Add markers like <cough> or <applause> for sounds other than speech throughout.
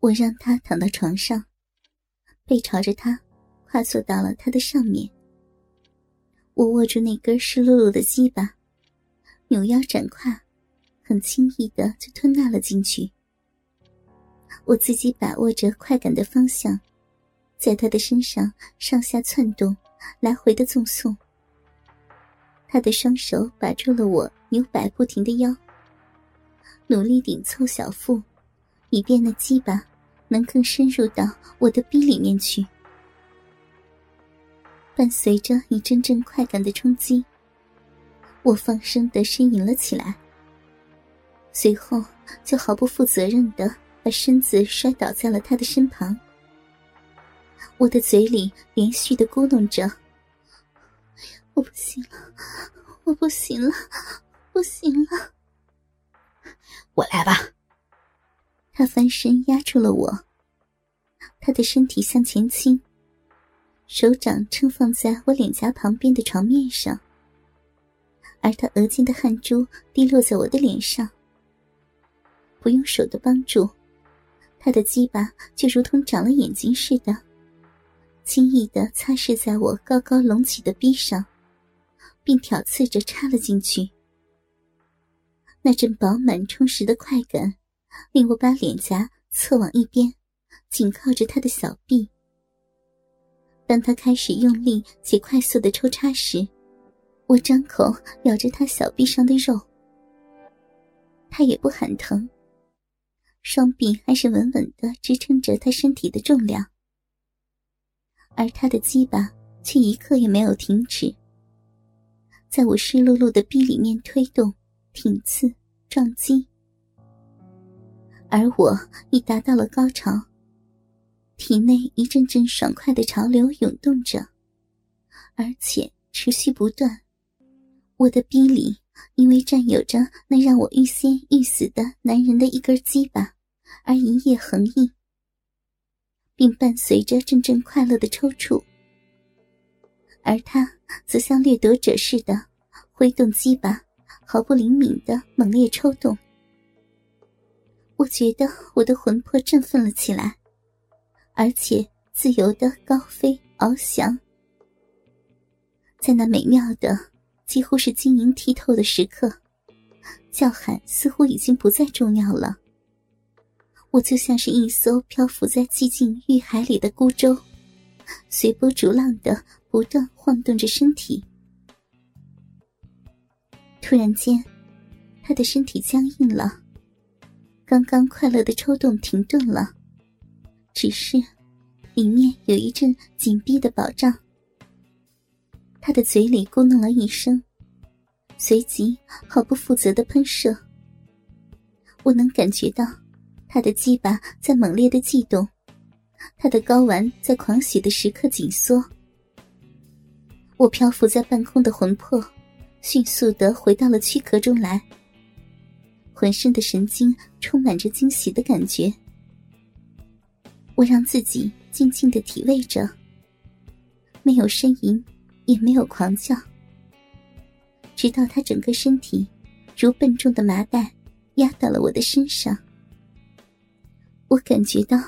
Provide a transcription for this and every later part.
我让他躺到床上，背朝着他，跨坐到了他的上面。我握住那根湿漉漉的鸡巴，扭腰展胯，很轻易的就吞纳了进去。我自己把握着快感的方向，在他的身上上下窜动，来回的纵送。他的双手把住了我扭摆不停的腰，努力顶凑小腹，以便那鸡巴能更深入到我的逼里面去。伴随着一阵阵快感的冲击，我放声的呻吟了起来。随后就毫不负责任的把身子摔倒在了他的身旁。我的嘴里连续的咕哝着。我不行了，我不行了，不行了！我来吧。他翻身压住了我，他的身体向前倾，手掌撑放在我脸颊旁边的床面上，而他额间的汗珠滴落在我的脸上。不用手的帮助，他的鸡巴就如同长了眼睛似的，轻易的擦拭在我高高隆起的臂上。并挑刺着插了进去，那阵饱满充实的快感，令我把脸颊侧往一边，紧靠着他的小臂。当他开始用力且快速的抽插时，我张口咬着他小臂上的肉。他也不喊疼，双臂还是稳稳的支撑着他身体的重量，而他的鸡巴却一刻也没有停止。在我湿漉漉的臂里面推动、挺刺、撞击，而我已达到了高潮，体内一阵阵爽快的潮流涌动着，而且持续不断。我的逼里因为占有着那让我欲仙欲死的男人的一根鸡巴，而一夜横溢，并伴随着阵阵快乐的抽搐。而他则像掠夺者似的挥动鸡巴，毫不灵敏的猛烈抽动。我觉得我的魂魄振奋了起来，而且自由的高飞翱翔。在那美妙的、几乎是晶莹剔透的时刻，叫喊似乎已经不再重要了。我就像是一艘漂浮在寂静欲海里的孤舟，随波逐浪的。不断晃动着身体，突然间，他的身体僵硬了。刚刚快乐的抽动停顿了，只是里面有一阵紧闭的保障。他的嘴里咕哝了一声，随即毫不负责的喷射。我能感觉到他的鸡巴在猛烈的悸动，他的睾丸在狂喜的时刻紧缩。我漂浮在半空的魂魄，迅速的回到了躯壳中来。浑身的神经充满着惊喜的感觉。我让自己静静的体味着，没有呻吟，也没有狂叫，直到他整个身体如笨重的麻袋压到了我的身上。我感觉到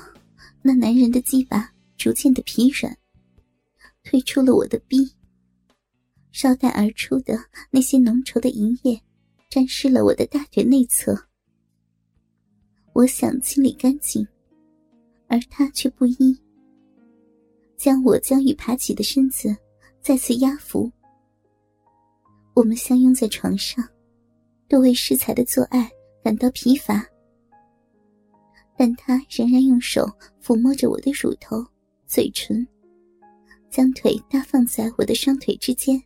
那男人的鸡巴逐渐的疲软，退出了我的逼。捎带而出的那些浓稠的银液，沾湿了我的大腿内侧。我想清理干净，而他却不依，将我将欲爬起的身子再次压服。我们相拥在床上，都为适才的做爱感到疲乏，但他仍然用手抚摸着我的乳头、嘴唇，将腿搭放在我的双腿之间。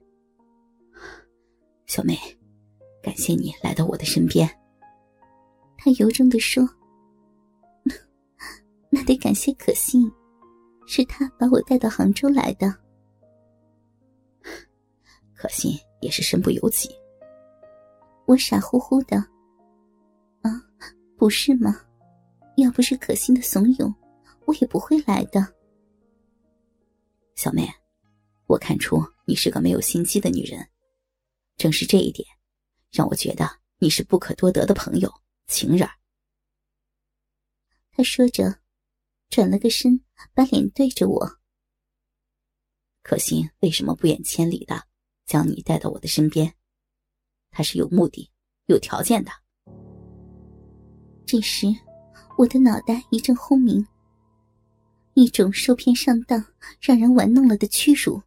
小妹，感谢你来到我的身边。他由衷的说：“ <laughs> 那得感谢可心，是他把我带到杭州来的。可心也是身不由己。”我傻乎乎的：“啊，不是吗？要不是可心的怂恿，我也不会来的。”小妹，我看出你是个没有心机的女人。正是这一点，让我觉得你是不可多得的朋友、情人。他说着，转了个身，把脸对着我。可心为什么不远千里的将你带到我的身边？他是有目的、有条件的。这时，我的脑袋一阵轰鸣，一种受骗上当、让人玩弄了的屈辱。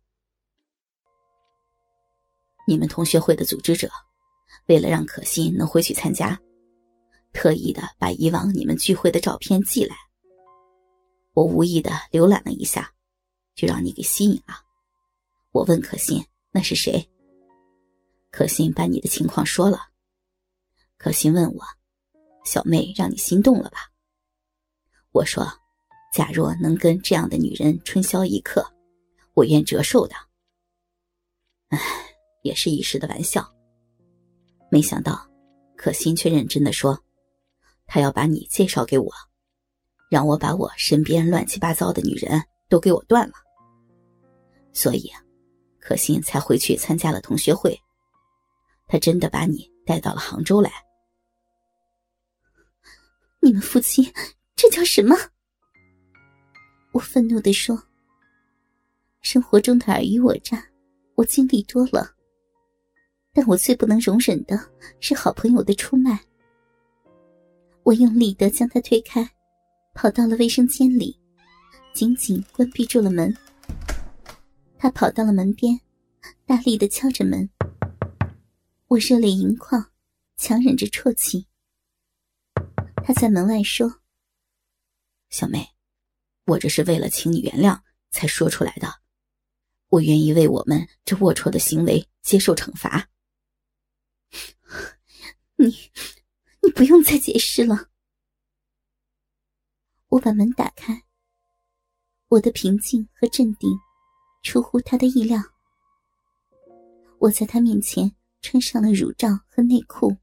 你们同学会的组织者，为了让可心能回去参加，特意的把以往你们聚会的照片寄来。我无意的浏览了一下，就让你给吸引了。我问可心那是谁，可心把你的情况说了。可心问我，小妹让你心动了吧？我说，假若能跟这样的女人春宵一刻，我愿折寿的。唉。也是一时的玩笑，没想到，可心却认真的说：“他要把你介绍给我，让我把我身边乱七八糟的女人都给我断了。”所以，可心才回去参加了同学会。他真的把你带到了杭州来。你们夫妻这叫什么？我愤怒的说：“生活中的尔虞我诈，我经历多了。”但我最不能容忍的是好朋友的出卖。我用力的将他推开，跑到了卫生间里，紧紧关闭住了门。他跑到了门边，大力的敲着门。我热泪盈眶，强忍着啜泣。他在门外说：“小妹，我这是为了请你原谅才说出来的，我愿意为我们这龌龊的行为接受惩罚。<laughs> ”你，你不用再解释了。我把门打开，我的平静和镇定出乎他的意料。我在他面前穿上了乳罩和内裤，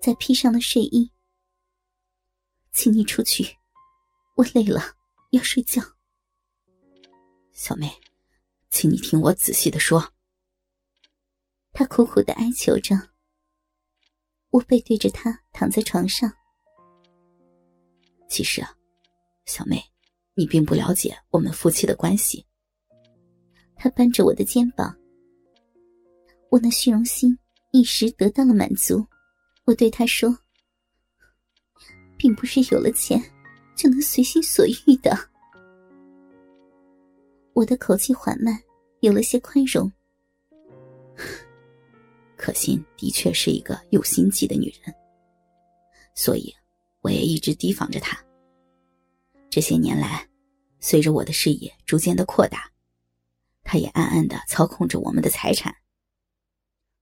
再披上了睡衣。请你出去，我累了，要睡觉。小妹，请你听我仔细的说。他苦苦的哀求着。我背对着他躺在床上。其实啊，小妹，你并不了解我们夫妻的关系。他扳着我的肩膀，我那虚荣心一时得到了满足。我对他说：“并不是有了钱就能随心所欲的。”我的口气缓慢，有了些宽容。可心的确是一个有心计的女人，所以我也一直提防着她。这些年来，随着我的事业逐渐的扩大，她也暗暗的操控着我们的财产。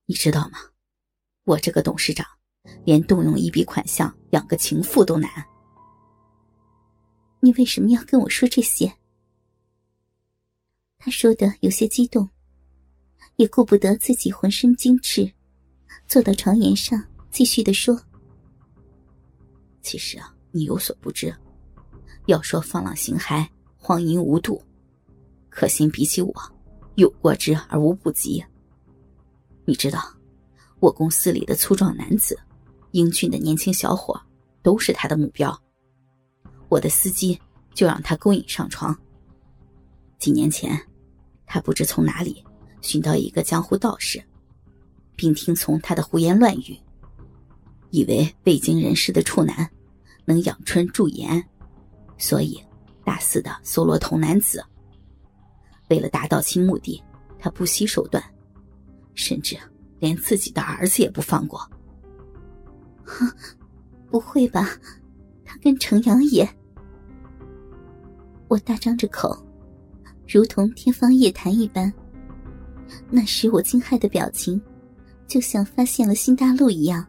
你知道吗？我这个董事长，连动用一笔款项养个情妇都难。你为什么要跟我说这些？他说的有些激动。也顾不得自己浑身精赤，坐到床沿上，继续的说：“其实啊，你有所不知，要说放浪形骸、荒淫无度，可心比起我，有过之而无不及。你知道，我公司里的粗壮男子、英俊的年轻小伙，都是他的目标。我的司机就让他勾引上床。几年前，他不知从哪里。”寻到一个江湖道士，并听从他的胡言乱语，以为未经人事的处男能养春驻颜，所以大肆的搜罗童男子。为了达到其目的，他不惜手段，甚至连自己的儿子也不放过。哼不会吧？他跟程阳也……我大张着口，如同天方夜谭一般。那时我惊骇的表情，就像发现了新大陆一样。